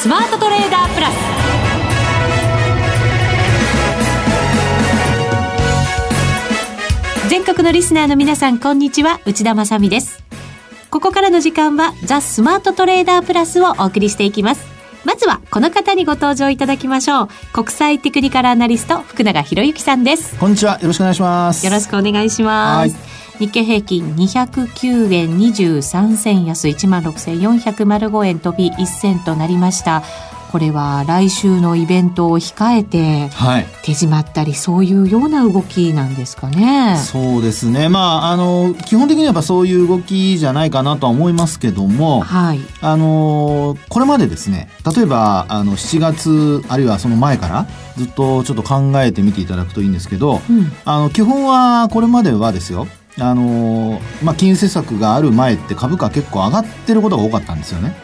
スマートトレーダープラス。全国のリスナーの皆さんこんにちは。内田まさです。ここからの時間はザ・スマートトレーダープラスをお送りしていきます。まずはこの方にご登場いただきましょう。国際テクニカルアナリスト福永博之さんです。こんにちは。よろしくお願いします。よろしくお願いします日経平均209円23銭安1万6405円飛び1銭となりましたこれは来週のイベントを控えて手締まったり、そういうような動きなんですかね。そうですね。まあ、あの、基本的にはやっぱそういう動きじゃないかなとは思いますけども、はい。あの、これまでですね、例えば、あの、7月、あるいはその前から、ずっとちょっと考えてみていただくといいんですけど、うん、あの、基本はこれまではですよ、あのまあ、金融政策がある前って株価結構上がってることが多かったんですよね。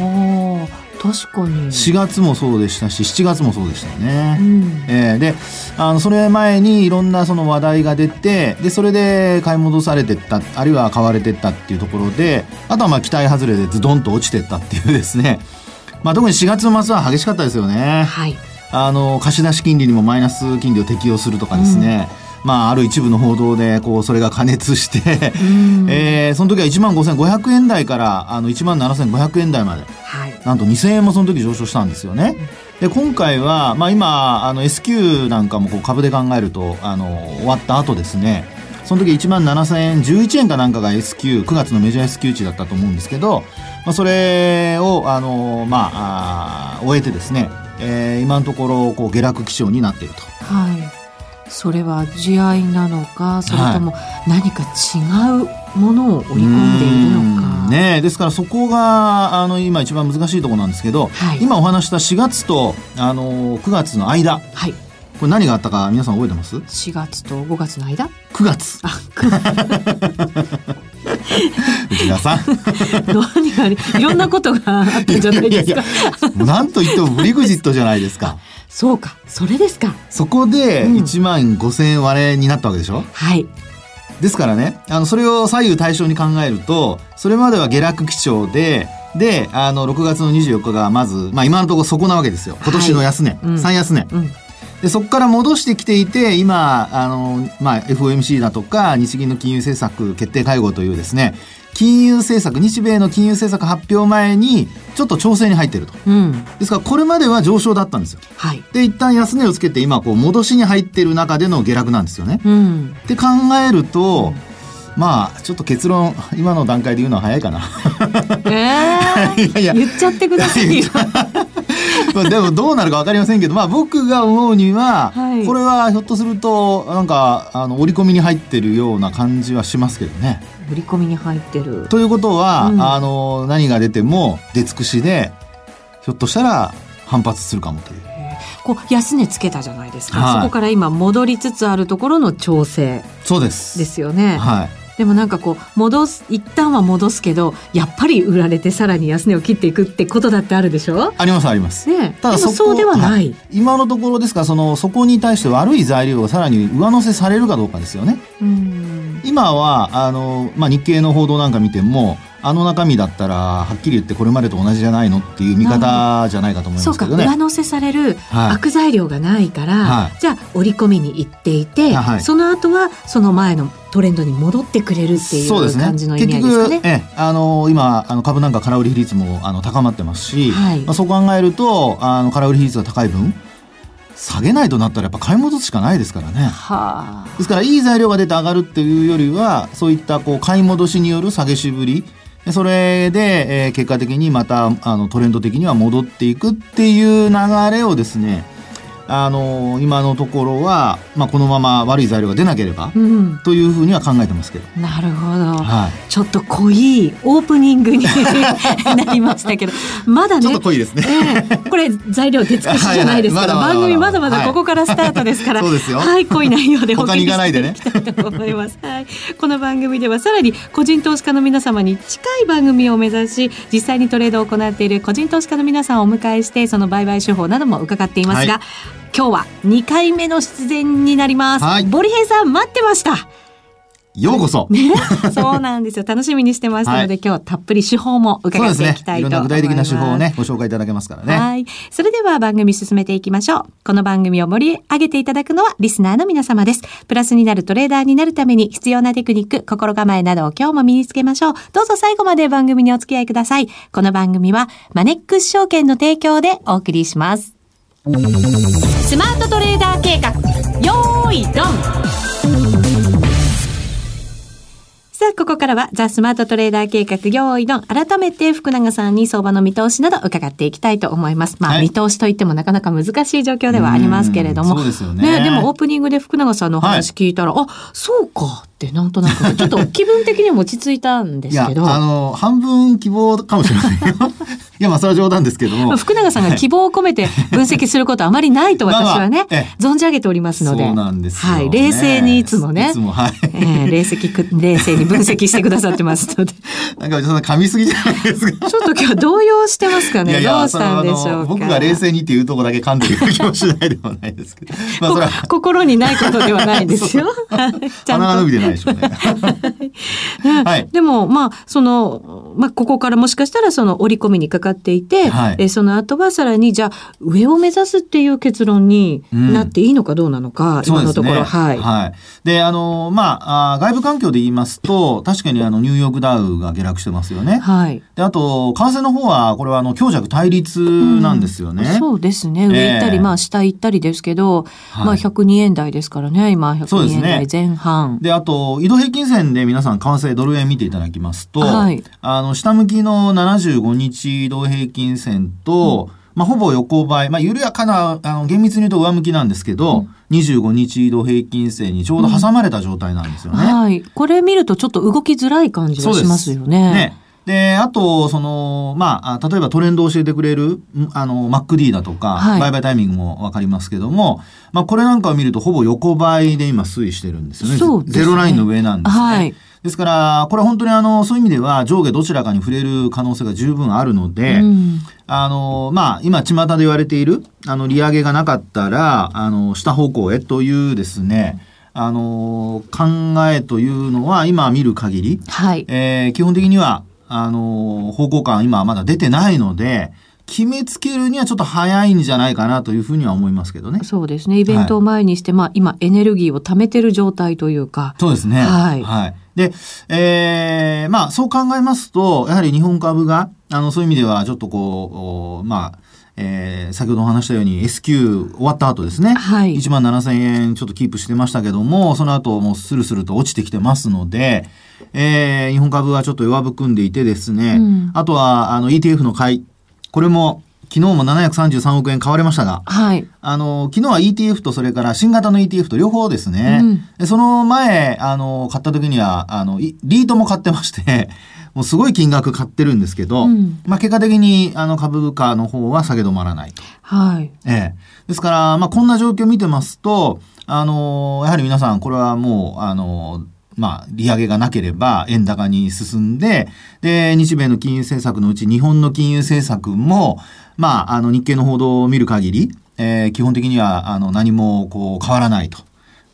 あ確かに4月もそうでしたし7月もそうでしたよね。うん、えー、であのそれ前にいろんなその話題が出てでそれで買い戻されてったあるいは買われてったっていうところであとはまあ期待外れでズドンと落ちてったっていうですね、まあ、特に4月の末は激しかったですよね。はい、あの貸し出し金利にもマイナス金利を適用するとかですね、うんまあ、ある一部の報道で、こう、それが加熱して、えー、その時は1万5500円台から、あの、1万7500円台まで、はい、なんと2000円もその時上昇したんですよね。で、今回は、まあ今、あの、S q なんかもこう株で考えると、あの、終わった後ですね、その時1万7000円、11円かなんかが S q 9月のメジャー S q 値だったと思うんですけど、まあ、それを、あの、まあ、あ終えてですね、えー、今のところ、こう、下落基調になっていると。はい。それは地合いなのかそれとも何か違うものを織り込んでいるのか。ね、ですからそこがあの今一番難しいところなんですけど、はい、今お話した4月とあの9月の間、はい、これ何があったか皆さん覚えてます ?4 月と5月の間 ?9 月。あ、9月。内田さん。何がいろんなことがあったんじゃないですか。いやいやなんと言ってもブリグジットじゃないですか。そうか、それですか。そこで1万5千円割れになったわけでしょ、うん、はい。ですからね、あの、それを左右対称に考えると、それまでは下落基調で、で、あの、6月の24日がまず、まあ今のところそこなわけですよ。今年の安値、はいうん、3安値。うんでそこから戻してきていて今あの、まあ、FOMC だとか日銀の金融政策決定会合というですね金融政策日米の金融政策発表前にちょっと調整に入ってると、うん、ですからこれまでは上昇だったんですよ、はい、で一旦安値をつけて今こう戻しに入ってる中での下落なんですよね、うん、って考えると、うんまあちょっと結論今の段階で言うのは早いかな。えー、いやいや。言っちゃってくださいよ。まあでもどうなるか分かりませんけど、まあ、僕が思うには、はい、これはひょっとするとなんかあの織り込みに入ってるような感じはしますけどね。織り込みに入ってる。ということは、うん、あの何が出ても出尽くしでひょっとしたら反発するかもという。こう安値つけたじゃないですか、はい、そこから今戻りつつあるところの調整そうですですよね。はいでもなんかこう戻す一旦は戻すけどやっぱり売られてさらに安値を切っていくってことだってあるでしょ？ありますあります。ね、ただそそうではない、はい、今のところですからそのそこに対して悪い材料がさらに上乗せされるかどうかですよね。うん。今はあの、まあ、日経の報道なんか見てもあの中身だったらはっきり言ってこれまでと同じじゃないのっていう見方じゃないかと思いますけどね。上乗せされる悪材料がないから、はい、じゃあ織り込みに行っていて、はい、その後はその前のトレンドに戻ってくれるっていう感じの意味合いですかね。ねえあの今あの株なんか空売り比率もあの高まってますし、はい、まあ、そう考えるとあの空売り比率が高い分下げないとなったらやっぱ買い戻すしかないですからね。はあ、ですからいい材料が出て上がるっていうよりはそういったこう買い戻しによる下げしぶりそれで、えー、結果的にまたあのトレンド的には戻っていくっていう流れをですねあの今のところは、まあ、このまま悪い材料が出なければ、うん、というふうには考えてますけど。なるほど、はい、ちょっと濃いオープニングに なりましたけど。まだねちょっと濃いですね、えー、これ材料出尽くしじゃないですから、番組まだまだここからスタートですから、はい、そうですよ。はい濃い内容でお聞きしていきたいと思います、はい、この番組ではさらに個人投資家の皆様に近い番組を目指し実際にトレードを行っている個人投資家の皆さんをお迎えしてその売買手法なども伺っていますが、はい今日は2回目の出演になります。はい、ボリヘイさん待ってました。ようこそ。ね、そうなんですよ。楽しみにしてますので、はい、今日たっぷり手法も伺っていきたいと思います。すね、いろんな具体的な手法をね、ご紹介いただけますからね。はい。それでは番組進めていきましょう。この番組を盛り上げていただくのはリスナーの皆様です。プラスになるトレーダーになるために必要なテクニック、心構えなどを今日も身につけましょう。どうぞ最後まで番組にお付き合いください。この番組はマネックス証券の提供でお送りします。スマートトレーダー計画、よーい、ドンさあ、ここからはザ・スマートトレーダー計画用意の改めて福永さんに相場の見通しなど伺っていきたいと思います。まあ、はい、見通しといってもなかなか難しい状況ではありますけれども。そうですよね。ね、でもオープニングで福永さんのお話聞いたら、はい、あ、そうかってなんとなく、ちょっと気分的にも落ち着いたんですけど。あの、半分希望かもしれませんよ。いや、まあ、それは冗談ですけども。福永さんが希望を込めて分析することあまりないと 私はね、まあまあ、存じ上げておりますので。そうなんですはい。冷静にいつもね。いつも、はい。えー、冷静、冷静に分析してくださってますので。なんか、そんな噛みすぎじゃないですか。ちょっと今日動揺してますかね。いやいやどうしたんでしょうか。僕が冷静にっていうところだけ噛んでる気もしないでもないですけど。まあ。心にないことではないですよ。鼻が伸びてないでしょうね。はい。でも、まあ、その、まあ、ここからもしかしたらその折り込みにかかっていて、はい、えその後はさらに、じゃあ、上を目指すっていう結論になっていいのかどうなのか、うん、今のところ、ね、はい。はい。で、あの、まあ、あ外部環境で言いますと、確かにあの、ニューヨークダウが下落してますよね。はい。で、あと、為替の方は、これはあの、強弱対立なんですよね。うん、そうですね。上行ったり、えー、まあ、下行ったりですけど、はい、まあ、102円台ですからね、今、102円台前半。で、ね、あと、移動平均線で皆さん、為替ドル円見ていただきますと、はい、あの、下向きの75日移動平均線と、うんまあ、ほぼ横ばい、まあ、緩やかな、あの、厳密に言うと上向きなんですけど、うん、25日移動平均線にちょうど挟まれた状態なんですよね。うん、はい。これ見るとちょっと動きづらい感じがしますよね。ね。で、あと、その、まあ、例えばトレンドを教えてくれる、あの、MacD だとか、はい、売買タイミングもわかりますけども、まあ、これなんかを見るとほぼ横ばいで今推移してるんですよね。そうですね。ゼロラインの上なんですね。はい。ですから、これ本当にあの、そういう意味では上下どちらかに触れる可能性が十分あるので、うん、あの、まあ、今、巷で言われている、あの、利上げがなかったら、あの、下方向へというですね、あの、考えというのは今見る限り、はい。えー、基本的には、あの、方向感今まだ出てないので、決めつけるにはちょっと早いんじゃないかなというふうには思いますけどね。そうですね。イベントを前にして、はい、まあ今エネルギーを貯めてる状態というか。そうですね。はい。はい。で、えー、まあそう考えますと、やはり日本株が、あの、そういう意味ではちょっとこう、まあ、えー、先ほどお話したように S q 終わった後ですね。はい。1万7000円ちょっとキープしてましたけども、その後もうスルスルと落ちてきてますので、えー、日本株はちょっと弱含んでいてですね、うん、あとは、あの ETF の買い、これも昨日も733億円買われましたが、はい。あの、昨日は ETF とそれから新型の ETF と両方ですね。うん、その前、あの、買った時には、あの、リートも買ってましてもうすごい金額買ってるんですけど、うん、まあ結果的にあの株価の方は下げ止まらない。はい。ええ。ですから、まあこんな状況を見てますと、あの、やはり皆さん、これはもう、あの、まあ、利上げがなければ円高に進んで、で、日米の金融政策のうち日本の金融政策も、まあ、あの、日経の報道を見る限り、えー、基本的には、あの、何も、こう、変わらないと。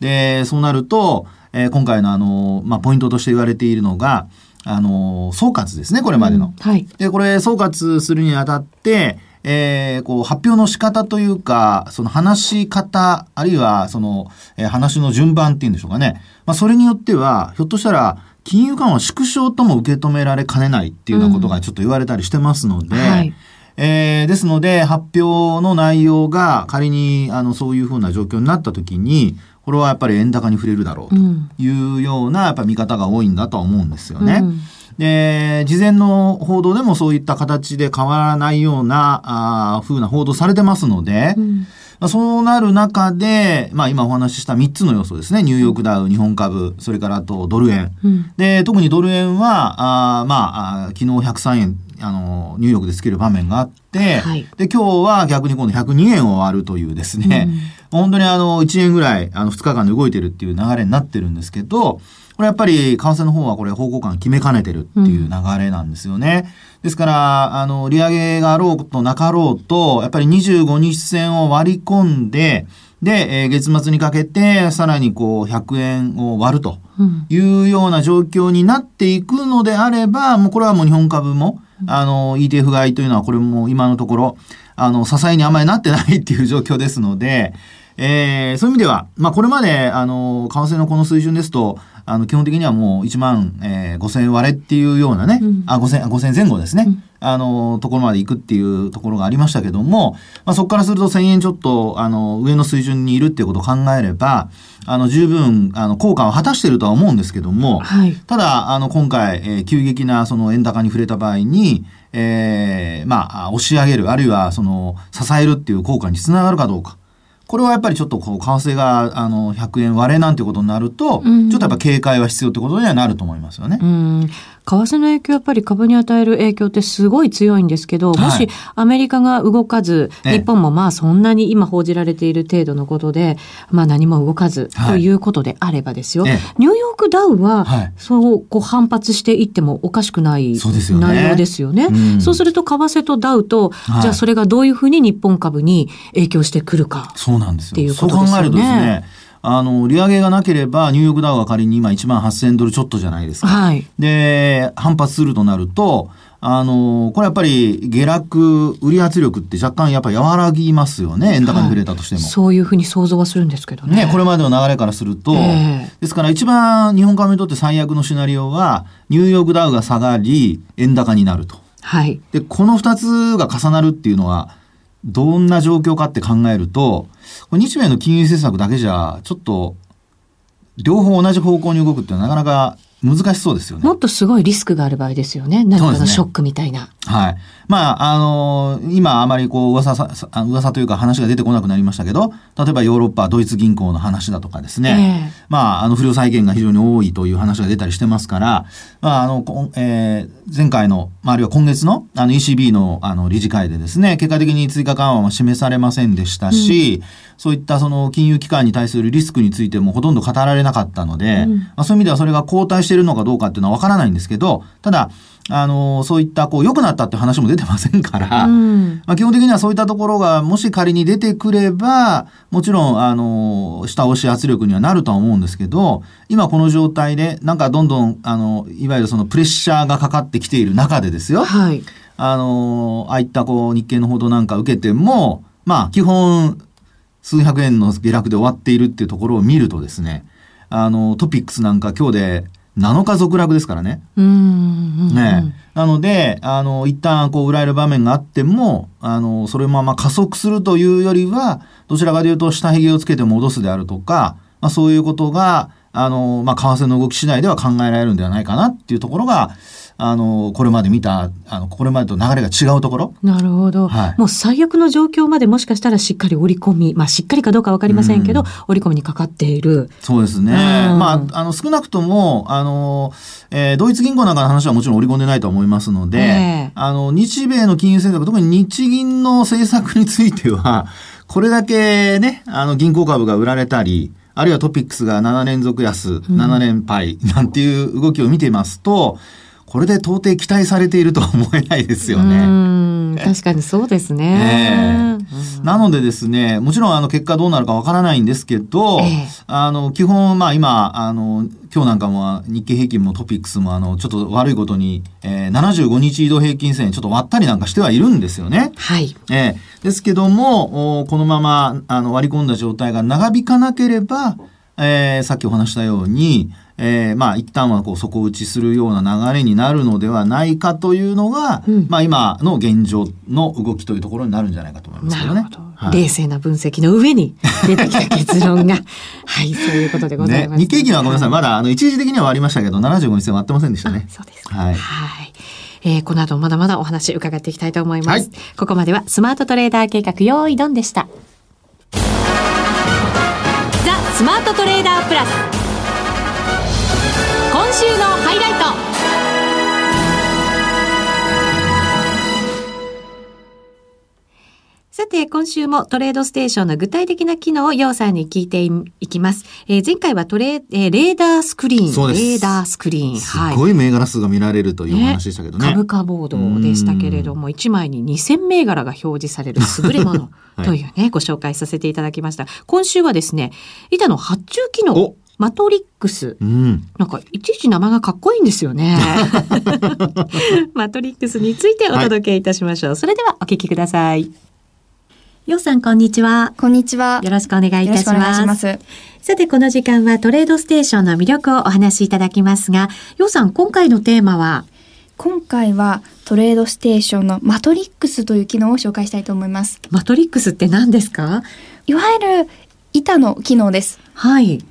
で、そうなると、えー、今回のあの、まあ、ポイントとして言われているのが、あの、総括ですね、これまでの。うん、はい。で、これ、総括するにあたって、えー、こう、発表の仕方というか、その話し方、あるいは、その、えー、話の順番っていうんでしょうかね。まあ、それによっては、ひょっとしたら、金融緩和縮小とも受け止められかねないっていうようなことがちょっと言われたりしてますので、うんはい、えー、ですので、発表の内容が仮に、あの、そういうふうな状況になったときに、これはやっぱり円高に触れるだろうというような、やっぱ見方が多いんだとは思うんですよね。うん。で、事前の報道でもそういった形で変わらないような、あ風な報道されてますので、うんまあ、そうなる中で、まあ今お話しした3つの要素ですね。ニューヨークダウ、日本株、それからあとドル円。うん、で、特にドル円は、あまあ昨日103円、あの、ニューヨークでつける場面があって、はい、で、今日は逆に今度102円を割るというですね、うん、本当にあの、1円ぐらい、あの、2日間で動いてるっていう流れになってるんですけど、これやっぱり為替の方はこれ方向感決めかねてるっていう流れなんですよね。うん、ですから、あの、利上げがあろうとなかろうと、やっぱり25日線を割り込んで、で、えー、月末にかけて、さらにこう、100円を割るというような状況になっていくのであれば、もうこれはもう日本株も、あの、ETF 買いというのはこれも今のところ、あの、支えにあまりなってないっていう状況ですので、えー、そういう意味では、まあ、これまで、あの、為替のこの水準ですと、あの、基本的にはもう1万、えー、5千割れっていうようなね、うん、あ、5千、5千前後ですね、うん、あの、ところまで行くっていうところがありましたけども、まあ、そこからすると1000円ちょっと、あの、上の水準にいるっていうことを考えれば、あの、十分、あの、効果を果たしているとは思うんですけども、はい、ただ、あの、今回、えー、急激なその円高に触れた場合に、えー、まあ、押し上げる、あるいは、その、支えるっていう効果につながるかどうか。これはやっぱりちょっとこう、為替が、あの、100円割れなんてことになると、うん、ちょっとやっぱ警戒は必要ってことにはなると思いますよね。うん。為替の影響、やっぱり株に与える影響ってすごい強いんですけど、もしアメリカが動かず、はい、日本もまあそんなに今報じられている程度のことで、まあ何も動かずということであればですよ、はい、ニューヨークダウは、そうこう反発していってもおかしくない内容ですよね。そう、ね。うん、そうすると為替とダウと、じゃあそれがどういうふうに日本株に影響してくるか。そうなんですよ。そう考えるとですねあの、利上げがなければ、ニューヨークダウは仮に今1万8000ドルちょっとじゃないですか。はい。で、反発するとなると、あの、これやっぱり下落、売り圧力って若干やっぱ和らぎますよね。円高に触れたとしても、はい、そういうふうに想像はするんですけどね。ね、これまでの流れからすると、えー、ですから一番日本株にとって最悪のシナリオは、ニューヨークダウが下がり、円高になると。はい。で、この二つが重なるっていうのは、どんな状況かって考えると、日米の金融政策だけじゃ、ちょっと、両方同じ方向に動くってなかなか難しそうですよね。もっとすごいリスクがある場合ですよね。何かのショックみたいな。ね、はい。まあ、あのー、今あまりこう噂さ、噂というか話が出てこなくなりましたけど、例えばヨーロッパ、ドイツ銀行の話だとかですね。えー、まあ、あの不良債権が非常に多いという話が出たりしてますから、まあ、あの、えー、前回の、まあ、あるいは今月のあの ECB のあの理事会でですね、結果的に追加緩和は示されませんでしたし、うん、そういったその金融機関に対するリスクについてもほとんど語られなかったので、うん、まあ、そういう意味ではそれが後退しているのかどうかっていうのはわからないんですけど、ただ、あの、そういったこう良くなったって話も出てませんから、うん、まあ、基本的にはそういったところがもし仮に出てくれば、もちろん、あの、下押し圧力にはなるとは思うんですけど、今この状態で、なんかどんどん、あの、いわゆるそのプレッシャーがかかってきている中でですよ。はい。あの、ああいったこう日経の報道なんか受けても、まあ、基本、数百円の下落で終わっているっていうところを見るとですね、あの、トピックスなんか今日で7日続落ですからね。ねなので、あの、一旦こう、売られる場面があっても、あの、それまま加速するというよりは、どちらかというと、下髭をつけて戻すであるとか、まあ、そういうことが、あの、まあ、為替の動き次第では考えられるんではないかなっていうところが、あの、これまで見た、あの、これまでと流れが違うところ？なるほど。はい、もう最悪の状況までもしかしたらしっかり織り込み、まあしっかりかどうかわかりませんけど、うん、織り込みにかかっている。そうですね。まあ、あの、少なくとも、あの、えー、ドイツ銀行なんかの話はもちろん織り込んでないと思いますので、えー、あの、日米の金融政策、特に日銀の政策については、これだけね、あの、銀行株が売られたり、あるいはトピックスが7連続安、7連敗なんていう動きを見ていますと、これで到底期待されているとは思えないですよね。確かにそうですね。えー、なのでですね、もちろんあの結果どうなるかわからないんですけど、えー、あの基本まあ今あの今日なんかも日経平均もトピックスもあのちょっと悪いことに、えー、75日移動平均線ちょっと割ったりなんかしてはいるんですよね。はい。えー、ですけどもこのままあの割り込んだ状態が長引かなければ、えー、さっきお話したようにえー、まあ一旦はこう底打ちするような流れになるのではないかというのが、うん、まあ今の現状の動きというところになるんじゃないかと思いますけどね。はい、冷静な分析の上に出てきた結論が。はいそういうことでございます、ね、日経平均はごめんなさいまだあの一時的には終わりましたけど75日線割ってませんでしたね。そうですはい。はい。えー、この後まだまだお話伺っていきたいと思います、はい、ここまではスマートトレーダー計画用意ドンでした。ザ・スマートトレーダープラス。今週のハイライトさて、今週もトレードステーションの具体的な機能をようさんに聞いていきます。えー、前回はトレ、えー、レーダースクリーン。そうです。レーダースクリーン。すごい銘柄数が見られるというお話でしたけどね。ね株価ボードでしたけれども、1枚に2000銘柄が表示される優れものというね、はい、ご紹介させていただきました。今週はですね、板の発注機能。マトリックス、うん、なんかいちいち名前がかっこいいんですよね。マトリックスについてお届けいたしましょう。はい、それではお聞きください。ようさん、こんにちは。こんにちは。よろしくお願いいたします。ますさて、この時間はトレードステーションの魅力をお話しいただきますが、ようさん、今回のテーマは？今回はトレードステーションのマトリックスという機能を紹介したいと思います。マトリックスって何ですか？いわゆる板の機能です。はい。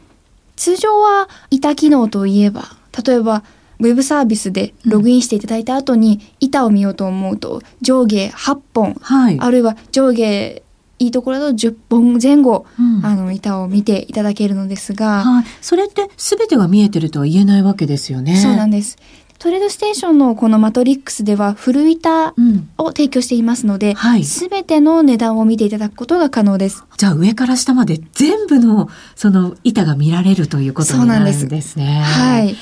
通常は板機能といえば、例えばウェブサービスでログインしていただいた後に板を見ようと思うと上下8本、はい、あるいは上下いいところだと10本前後、うん、あの板を見ていただけるのですが、はい、それって全てが見えてるとは言えないわけですよね。そうなんです。トレードステーションのこのマトリックスでは古板を提供していますので、す、う、べ、んはい、ての値段を見ていただくことが可能です。じゃあ上から下まで全部のその板が見られるということになるんですね。はい。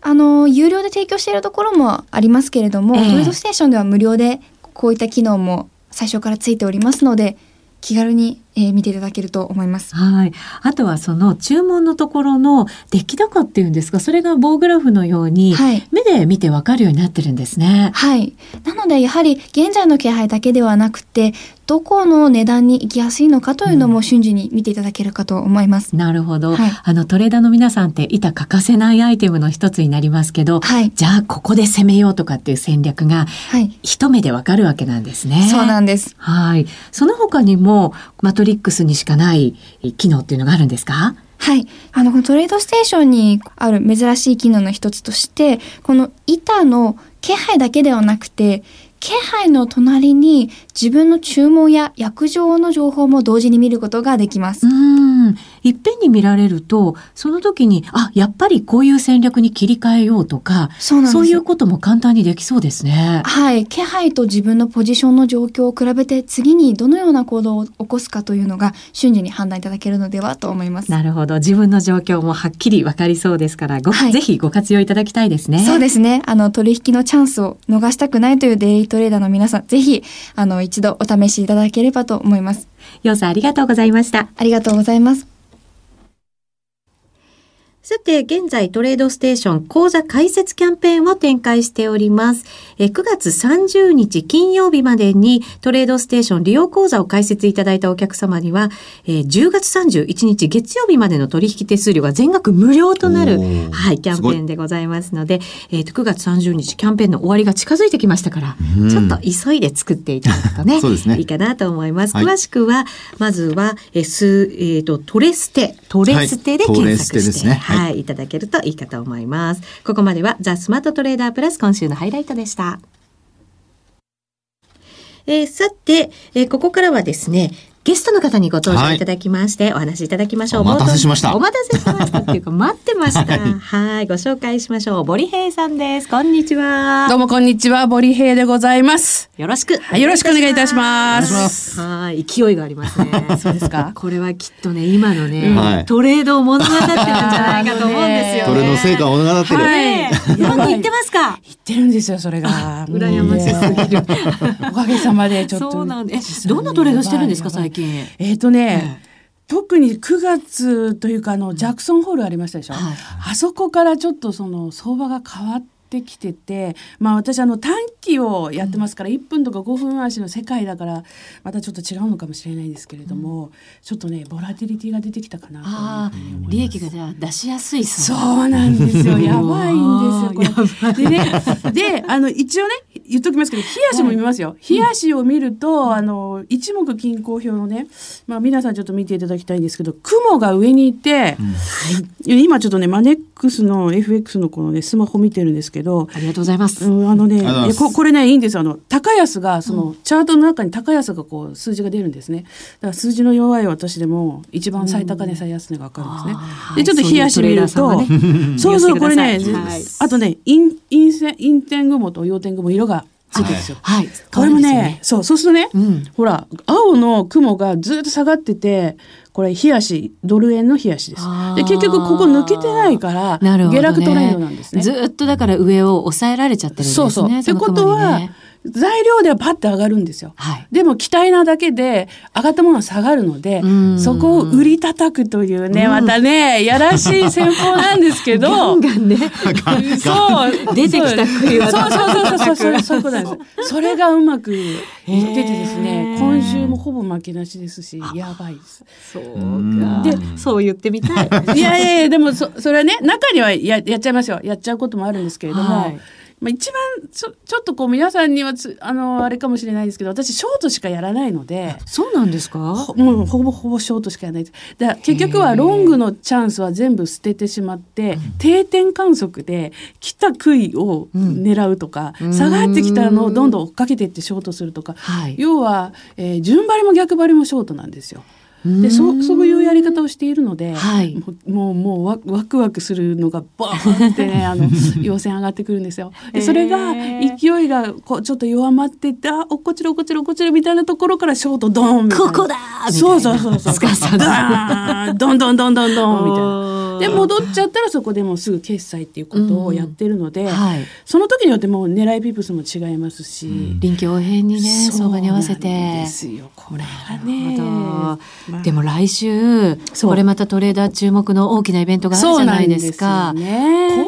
あの、有料で提供しているところもありますけれども、えー、トレードステーションでは無料でこういった機能も最初からついておりますので、気軽に、えー、見ていただけると思います。はい。あとはその注文のところの出来高っていうんですか、それが棒グラフのように、目で見てわかるようになってるんですね。はい。なのでやはり現在の気配だけではなくて、どこの値段に行きやすいのかというのも瞬時に見ていただけるかと思います。うん、なるほど、はい、あのトレーダーの皆さんって板欠かせないアイテムの一つになりますけど、はい、じゃあここで攻めようとかっていう戦略が、はい、一目でわかるわけなんですね。そうなんです。はい。その他にもマトリックスにしかない機能っていうのがあるんですか？はい。あの、このトレードステーションにある珍しい機能の一つとして、この板の気配だけではなくて、気配の隣に自分の注文や薬状の情報も同時に見ることができます。うん。いっぺんに見られると、その時に、あ、やっぱりこういう戦略に切り替えようとか、そうそういうことも簡単にできそうですね。はい。気配と自分のポジションの状況を比べて、次にどのような行動を起こすかというのが瞬時に判断いただけるのではと思います。なるほど。自分の状況もはっきりわかりそうですから、ご、はい、ぜひご活用いただきたいですね。そうですね。あの、取引のチャンスを逃したくないというデイトレーダーの皆さん、ぜひ、あの、一度お試しいただければと思います。ようさんありがとうございました。ありがとうございます。さて、現在トレードステーション講座開設キャンペーンを展開しております。え9月30日金曜日までにトレードステーション利用講座を開設いただいたお客様には、え10月31日月曜日までの取引手数料が全額無料となる、はい、キャンペーンでございますので、えー、と9月30日キャンペーンの終わりが近づいてきましたから、ちょっと急いで作っていただくとね、ね。いいかなと思います。詳しくは、まずは、えーえーと、トレステ、トレステで検索して、はい。はい、いただけるといいかと思います。ここまではザ・スマートトレーダープラス今週のハイライトでした。えー、さて、えー、ここからはですね、ゲストの方にご登場いただきまして、はい、お話しいただきましょう。お待たせしました。お待たせしましたっていうか、待ってました。はい、ご紹介しましょう。ボリヘイさんです。こんにちは。どうもこんにちは、ボリヘイでございます。よろしく。はい、よろしくお願いいたします。はい、勢いがありますね。そうですか？これはきっとね、今のね、うん、トレードを物語ってるんじゃないかと思うんですよ、トレードの成果を物語ってる。はい。今も言ってますか？言ってるんですよ、それが。羨ましすぎる。おかげさまでちょっと。そうなんです。どんなトレードしてるんですか、最近？えっ、とね、ね、特に9月というかあのジャクソンホールありましたでしょ、はい、あそこからちょっとその相場が変わってってきてて、まあ、私あの短期をやってますから、1分とか5分足の世界だからまたちょっと違うのかもしれないんですけれども、うん、ちょっとねボラティリティが出てきたかなと利益がじゃあ出しやすいそう。なんですよ。やばいんですよこれ。でねであの一応ね言っときますけど冷やしも見ますよ。冷やしを見ると、あの一目均衡表のね、まあ、皆さんちょっと見ていただきたいんですけど雲が上にいて、うん、はい、今ちょっとねマネックスの FX のこのねスマホ見てるんですけどありがとうございます。うん、あのねここれねいいんですあの高安がその、うん、チャートの中に高安がこう数字が出るんですね。だから数字の弱い私でも一番最高値最安値がわかるんですね。うん、でちょっと冷やし見ると、ね、そうそうこれね、はい、あとね陰陰陰天雲と陽天雲色がつですよ。はい。これもね、そう、そうするとね、うん、ほら、青の雲がずっと下がってて、これ、冷やし、ドル円の冷やしです。で、結局ここ抜けてないから、ね、下落トレンドなんですね。ずっとだから上を抑えられちゃってるんですね。そうそう。ってことは、材料ではパッて上がるんですよ。はい、でも期待なだけで上がったものは下がるので、そこを売り叩くというね、またね、やらしい戦法なんですけど。ガンガンね。そう。出てきた杭はそうそうそうそう、そ うそういうことなんです。それがうまくいっててですね、今週もほぼ負けなしですし、やばいです。そうか。で、そう言ってみたい。いやいやいや、でもそ、それはね、中にはややっちゃいますよ。やっちゃうこともあるんですけれども、はいまあ、一番ちょちょっとこう皆さんにはつあのあれかもしれないですけど私ショートしかやらないのでそうなんですか？もうほぼほぼショートしかやらないだ結局はロングのチャンスは全部捨ててしまって、定点観測で来た杭を狙うとか、うん、下がってきたのをどんどん追っかけていってショートするとか、はい、要は、えー、順張りも逆張りもショートなんですよ。でそそういうやり方をしているので、はい、もうもうワワクワクするのがバーンってね あの陽線上がってくるんですよ。でそれが勢いがこうちょっと弱まっていってあおっこちろおっこちろおっこちろみたいなところからショートドーンみたいな。ここだそうそうそうそう。ドンドンドンドンドンみたいな。で戻っちゃったらそこでもうすぐ決済っていうことをやってるので、うんはい、その時によってもう狙いピプスも違いますし、臨機応変にね相場に合わせて。ですよこれがね、まあ、でも来週これまたトレーダー注目の大きなイベントがあるじゃないですか。すね、こういう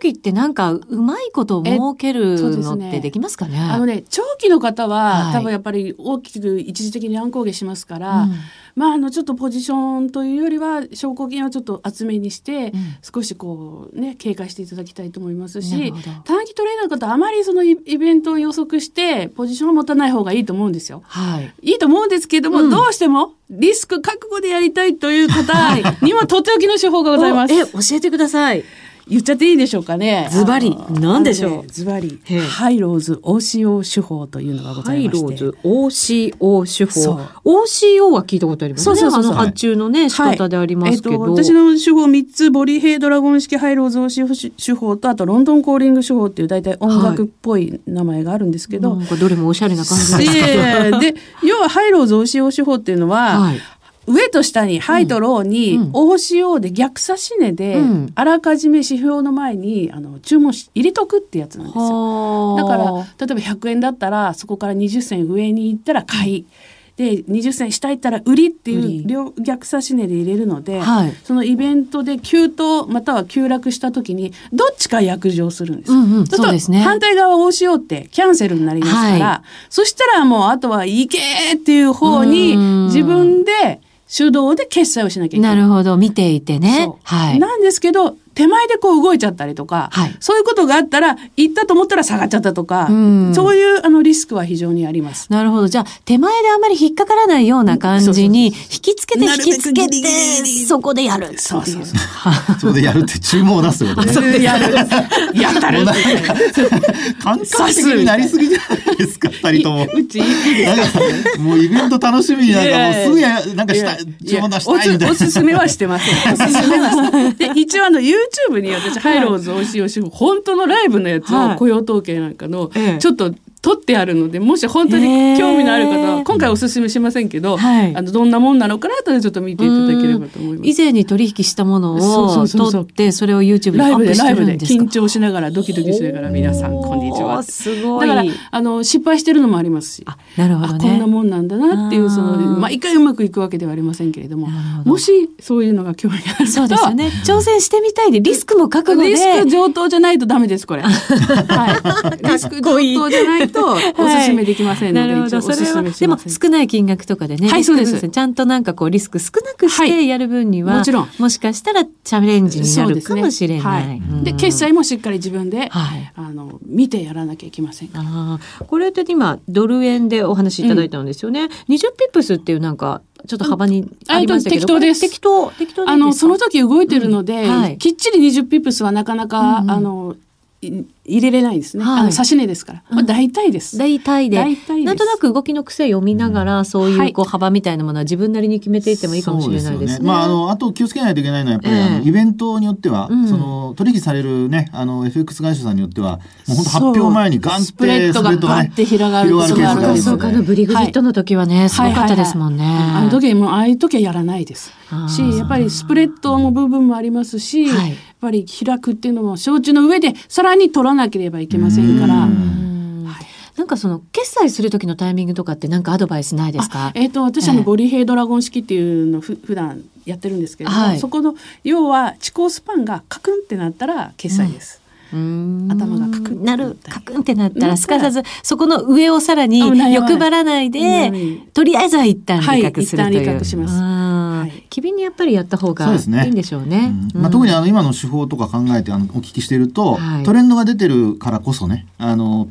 時ってなんかうまいことを設けるのってできますかね？ね。あのね長期の方は、はい、多分やっぱり大きく一時的に乱高下しますから、うんまあ、あのちょっとポジションというよりは証拠金はちょっと厚めにして、うん、少しこうね警戒していただきたいと思いますし短期トレーダーの方あまりそのイベントを予測してポジションを持たない方がいいと思うんですよ。はい、いいと思うんですけども、うん、どうしてもリスク覚悟でやりたいという方 にもとっておきの手法がございます。え教えてください。言っちゃっていいでしょうかね。ズバリ、なんでしょう？ズバリ、ハイローズ OCO 手法というのがございまして。ハイローズ OCO 手法。OCO は聞いたことありますね。そうそうそう発注のね、仕方でありますけど。はいえっと、私の手法3つ、ボリーヘイドラゴン式ハイローズ OCO 手法と、あとロンドンコーリング手法っていう大体音楽っぽい名前があるんですけど。はい、どれもおしゃれな感じですで、要はハイローズ OCO 手法っていうのは、はい上と下にハイとローに OCO で逆差し値であらかじめ指標の前にあの注文し入れとくってやつなんですよ。だから例えば100円だったらそこから20銭上に行ったら買い。で20銭下行ったら売りっていう両逆差し値で入れるので、はい、そのイベントで急騰または急落した時にどっちか約定するんです。うんうん、そうですね。反対側をしようってキャンセルになりますから、はい、そしたらもうあとは行けっていう方に自分で手動で決済をしなきゃいけない。なるほど。見ていてね。はい。なんですけど、手前でこう動いちゃったりとか、はい、そういうことがあったら行ったと思ったら下がっちゃったとか、うん、そういうあのリスクは非常にあります。なるほど。じゃあ手前であんまり引っかからないような感じに引きつけて引きつけてそこでやるそうそうそう。そこ でやるって注文を出すってことね。やる。やったる。感覚的になりすぎじゃないですか二人とも。うちなんかもうイベント楽しみになんかもうすぐやなんかした注文出したいみたいな。おすすめはしてません。おすすめはで一応あの YouTube に私、ハイローズおいしいおし本当のライブのやつを雇用統計なんかの、ちょっと取ってあるのでもし本当に興味のある方は今回おすすめしませんけど、はい、あのどんなもんなのかなとちょっと見ていただければと思います。以前に取引したものを取ってそれを YouTube にアップしてるんですか？緊張しながらドキドキしながら皆さんこんにちは。すごい。だからあの失敗してるのもありますし、なるほど、ね、こんなもんなんだなっていうその毎回うまくいくわけではありませんけれども、もしそういうのが興味があるそうですよね。挑戦してみたいでリスクも覚悟で。リスク上等じゃないとダメですこれ。はい。リスク上等じゃないとおすすめめできませんので、なるほど。それはでも少ない金額とかでね、はい、そうです。ちゃんとなんかこうリスク少なくしてやる分には、はい、もちろん。もしかしたらチャレンジになるかもしれない。で、決済もしっかり自分で、はい、あの見てやらなきゃいけませんあこれって今ドル円でお話しいただいたんですよね。うん、20ピップスっていうなんかちょっと幅にありましたけど、適当です。適当、適当あの、その時動いてるので、うん。はい、きっちり20ピップスはなかなか、うんうん、あの、入れれないですね。はい、あの、指値ですから。まあ、大体です。大体で。大体なんとなく動きの癖読みながら、そういうこう幅みたいなものは自分なりに決めていってもいいかもしれないですね。すねまあ、あの、あと気をつけないといけないのは、やっぱり、えー、あのイベントによっては、うん、その、取引されるね、あの、FX 会社さんによっては、もう本当発表前にガンって、スプレッドがガンって広がる。広がるケースそうか、のブリグジットの時はね、すごかったですもんね。あの時も、ああいう時はやらないです。し、やっぱりスプレッドの部分もありますし、やっぱり開くっていうのも承知の上で、さらに取らなければいけませんから。なんかその決済する時のタイミングとかって何かアドバイスないですか？えっ、ー、と私あのボリヘイドラゴン式っていうのふ普段やってるんですけれども、はい、そこの要は遅行スパンがカクンってなったら決済です。うん頭がカクンなるカクンってなったらすかさずそこの上をさらに欲張らないでとりあえずは一旦利確するという。はい、します。はい、機敏にやっぱりやった方がいいんでしょうね。うねうん、まあ、特にあの今の手法とか考えてあのお聞きしていると、はい、トレンドが出てるからこそねあの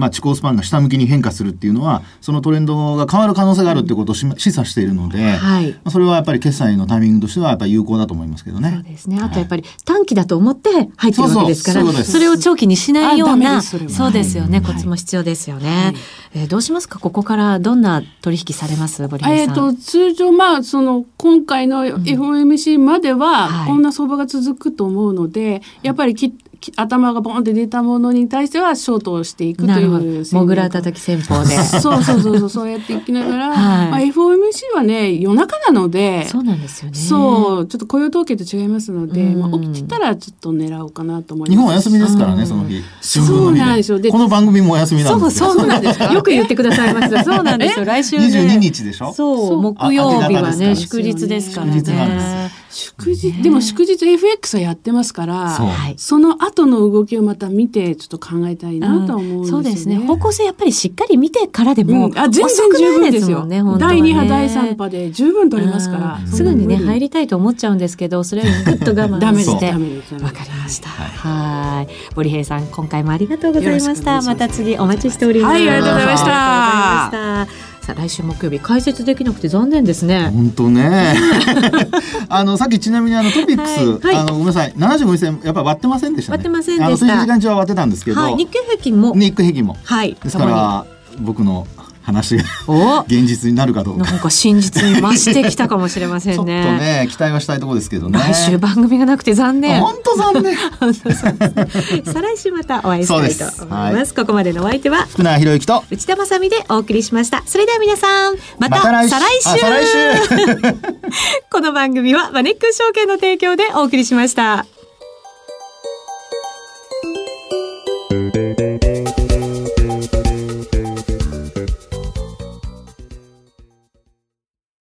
まあ、地高スパンが下向きに変化するっていうのはそのトレンドが変わる可能性があるっていうことを示唆しているので、はい、それはやっぱり決済のタイミングとしてはやっぱり有効だと思いますけどね。そうですね。あとやっぱり短期だと思って入ってるわけですからそれを長期にしないようなそうですよね、コツも必要ですよね。はい、えー、どうしますか？ここからどんな取引されます？堀えーと、通常まあその今回の FOMC まではこんな相場が続くと思うので、やっぱりき頭がボンって出たものに対してはショートをしていくというモグラ叩き戦法で。そうそうそうそうそうやっていきながら、はい、まあ、FOMC はね夜中なのでそうなんですよね。そうちょっと雇用統計と違いますので、まあ、起きてたらちょっと狙おうかなと思います。日本お休みですからねその日。そうなんですよ。この番組もお休みなんですそうそうなんですよ。く言ってくださいました。そうなんですよ。来週ね。22日でしょ？そう木曜日はね祝日ですからね祝日でも祝日 FX はやってますからその後の動きをまた見てちょっと考えたいなと思うんですよね、うん、そうですね。方向性やっぱりしっかり見てからでも、うん、あ全然十分ですよ、ね、第2波第3波で十分取れますから、すぐにね入りたいと思っちゃうんですけどそれをぐっと我慢して。わかりました。はい。森平さん今回もありがとうございました。また次お待ちしております。はいありがとうございましたさあ来週木曜日解説できなくて残念ですね。本当ね。あのさっきちなみにあのトピックス、はいはい、あのごめんなさい、七十五銭やっぱ割ってませんでした、ね、割ってませんでした。あの時間中は割ってたんですけど、はい、日経平均も日経平均も。はい。ですから僕の話が現実になるかどうか。なんか真実に増してきたかもしれませんね。ちょっとね期待はしたいところですけどね。来週番組がなくて残念。本当残念。再来週またお会いしたいと思います。ここまでのお相手は福永博之と内田まさでお送りしました。それでは皆さんまた再来週。来週 この番組はマネックス証券の提供でお送りしました。